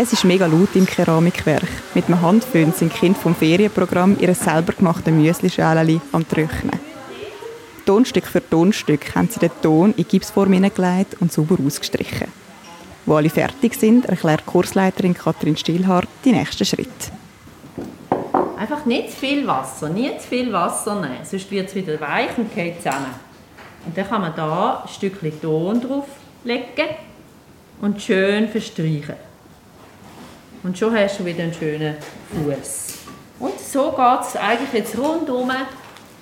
Es ist mega laut im Keramikwerk. Mit einem Handföhn sind die Kinder vom Ferienprogramm ihre selber gemachten Müslischälchen am Trocknen. Tonstück für Tonstück haben sie den Ton in Gipsform hineingelegt und sauber ausgestrichen. Wo alle fertig sind, erklärt Kursleiterin Katrin Stillhardt die nächsten Schritte. Einfach nicht zu viel Wasser, nie zu viel Wasser nehmen, sonst wird es wieder weich und geht zusammen. Und dann kann man da ein Stückchen Ton drauflegen und schön verstreichen. Und schon hast du wieder einen schönen Fuß. Und so geht es eigentlich jetzt rundum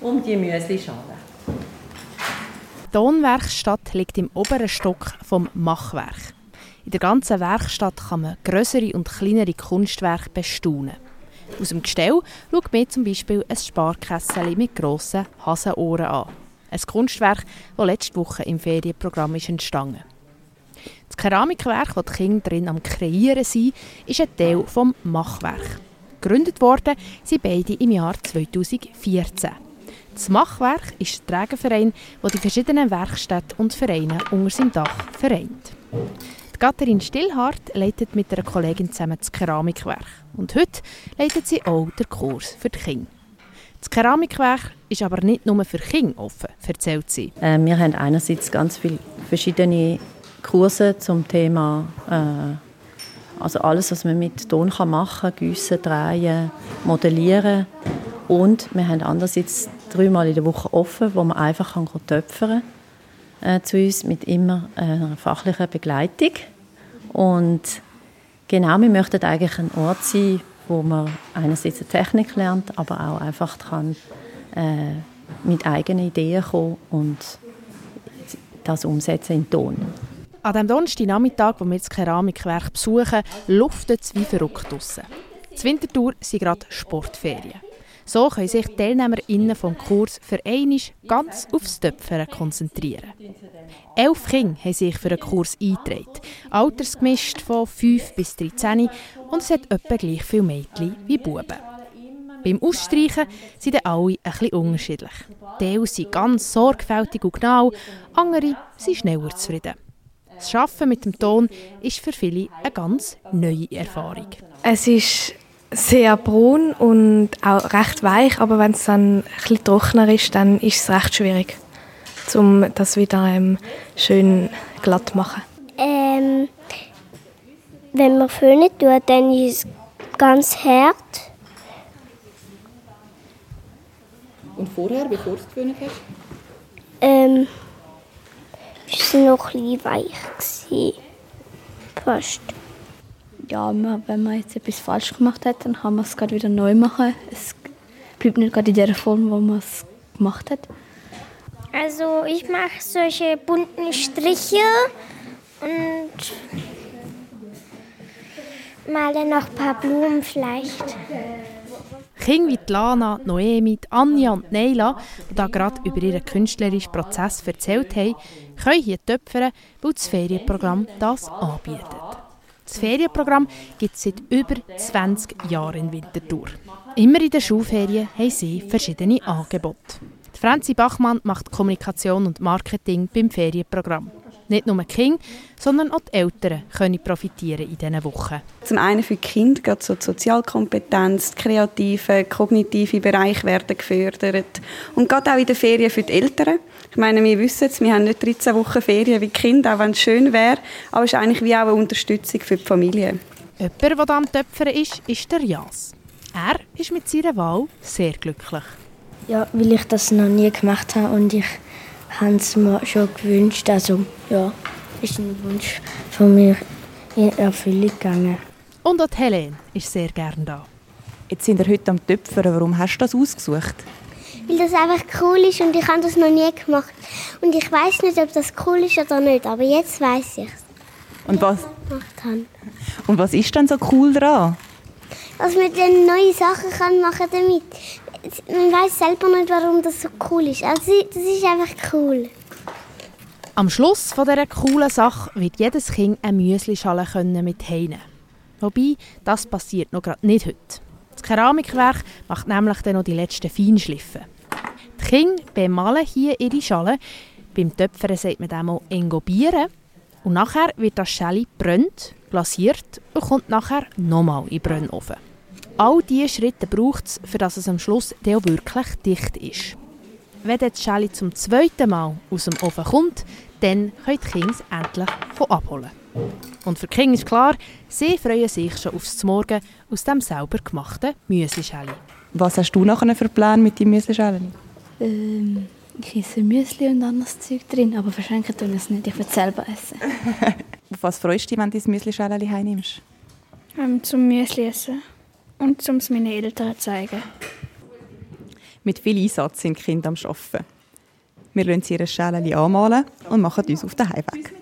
um die Müslischale. Die Tonwerkstatt liegt im oberen Stock vom Machwerk. In der ganzen Werkstatt kann man größere und kleinere Kunstwerke bestaunen. Aus dem Gestell schaut mir zum Beispiel ein Sparkessel mit grossen Hasenohren an. Ein Kunstwerk, das letzte Woche im Ferienprogramm ist entstanden das Keramikwerk, das die Kinder drin am Kreieren sind, ist ein Teil des Machwerk. Gegründet worden sind beide im Jahr 2014. Das Machwerk ist der Trägerverein, der die verschiedenen Werkstätten und Vereine unter seinem Dach vereint. Die Katharin Stillhardt leitet mit einer Kollegin zusammen das Keramikwerk. Und heute leitet sie auch den Kurs für die Kinder. Das Keramikwerk ist aber nicht nur für Kinder offen, erzählt sie. Äh, wir haben einerseits ganz viele verschiedene Kurse zum Thema äh, also alles, was man mit Ton kann machen kann, gießen, drehen, modellieren. Und wir haben andererseits dreimal in der Woche offen, wo man einfach kann töpfern kann äh, zu uns mit immer einer fachlichen Begleitung. Und genau, wir möchten eigentlich ein Ort sein, wo man einerseits eine Technik lernt, aber auch einfach kann, äh, mit eigenen Ideen kommen und das umsetzen in Ton. An dem Donnerstagnachmittag, wo wir das Keramikwerk besuchen, luftet es wie verrückt draussen. Die Wintertour sind gerade Sportferien. So können sich die TeilnehmerInnen vom Kurs für einmal ganz aufs Töpfern konzentrieren. Elf Kinder haben sich für den Kurs eingetragen, altersgemischt von 5 bis 13 und es hat etwa gleich viele Mädchen wie Buben. Beim Ausstreichen sind alle bisschen unterschiedlich. Die sind ganz sorgfältig und genau, andere sind schneller zufrieden. Das Arbeiten mit dem Ton ist für viele eine ganz neue Erfahrung. Es ist sehr braun und auch recht weich, aber wenn es dann etwas trockener ist, dann ist es recht schwierig, um das wieder ähm, schön glatt zu machen. Ähm, wenn man föhnen tut, dann ist es ganz hart. Und vorher, bevor du es geföhnt hast? Ähm, es war noch ein weich. Fast. Ja, wenn man jetzt etwas falsch gemacht hat, dann kann man es gerade wieder neu machen. Es bleibt nicht gerade in der Form, wo man es gemacht hat. Also ich mache solche bunten Striche und male noch ein paar Blumen vielleicht. Kinder wie Lana, Noemi, Anja und Neila, die da gerade über ihren künstlerischen Prozess erzählt haben, können hier töpfern, weil das Ferienprogramm das anbietet. Das Ferienprogramm gibt es seit über 20 Jahren in Winterthur. Immer in den Schulferien haben sie verschiedene Angebote. Franzi Bachmann macht Kommunikation und Marketing beim Ferienprogramm. Nicht nur die Kinder, sondern auch die Eltern können profitieren in diesen Wochen. Zum einen für die Kinder geht so die Sozialkompetenz, die kreative, kognitive Bereich werden gefördert. Und gerade auch in den Ferien für die Eltern. Ich meine, wir wissen es, wir haben nicht 13 Wochen Ferien wie die Kinder, auch wenn es schön wäre, aber es ist eigentlich wie auch eine Unterstützung für die Familie. Jemand, der da am Töpfern ist, ist der Jas. Er ist mit seiner Wahl sehr glücklich. Ja, weil ich das noch nie gemacht habe und ich habe es mir schon gewünscht. Also ja, ist ein Wunsch von mir in Erfüllung gegangen. Und auch Helene ist sehr gerne da. Jetzt sind wir heute am Töpfern. Warum hast du das ausgesucht? Weil das einfach cool ist und ich habe das noch nie gemacht. Und ich weiß nicht, ob das cool ist oder nicht, aber jetzt weiß ich es. Und was? Und was ist denn so cool daran? Dass man dann neue Sachen kann machen damit man weiß selber nicht, warum das so cool ist. Also, das ist einfach cool. Am Schluss von dieser coolen Sache wird jedes Kind eine Müslischale mit heine. Wobei, das passiert noch gerade nicht heute. Das Keramikwerk macht nämlich dann noch die letzten Feinschliffen. Die Kinder bemalen hier ihre Schale. Beim Töpfern sagt man dem auch engobieren. Und nachher wird das Schelle brennt, glasiert und kommt nachher nochmal in den Brennofen. All diese Schritte braucht es, für dass es am Schluss auch wirklich dicht ist. Wenn das Schäli zum zweiten Mal aus dem Ofen kommt, dann können die Kinder es endlich von abholen. Und für die Kinder ist klar, sie freuen sich schon aufs Morgen aus dem selber gemachten Müslischäli. Was hast du nachher für Pläne mit deinem Müslischäli? Ähm, ich esse Müsli und anderes Zeug drin, aber verschenken tun es nicht. Ich will es selber essen. Auf was freust du dich, wenn du dein Müslischäli heimnimmst? Ähm, zum Müsli essen und um es meinen Eltern zu zeigen. Mit viel Einsatz sind Kinder am Arbeiten. Wir lassen sie ihre Schälchen anmalen und machen uns auf den Heimweg.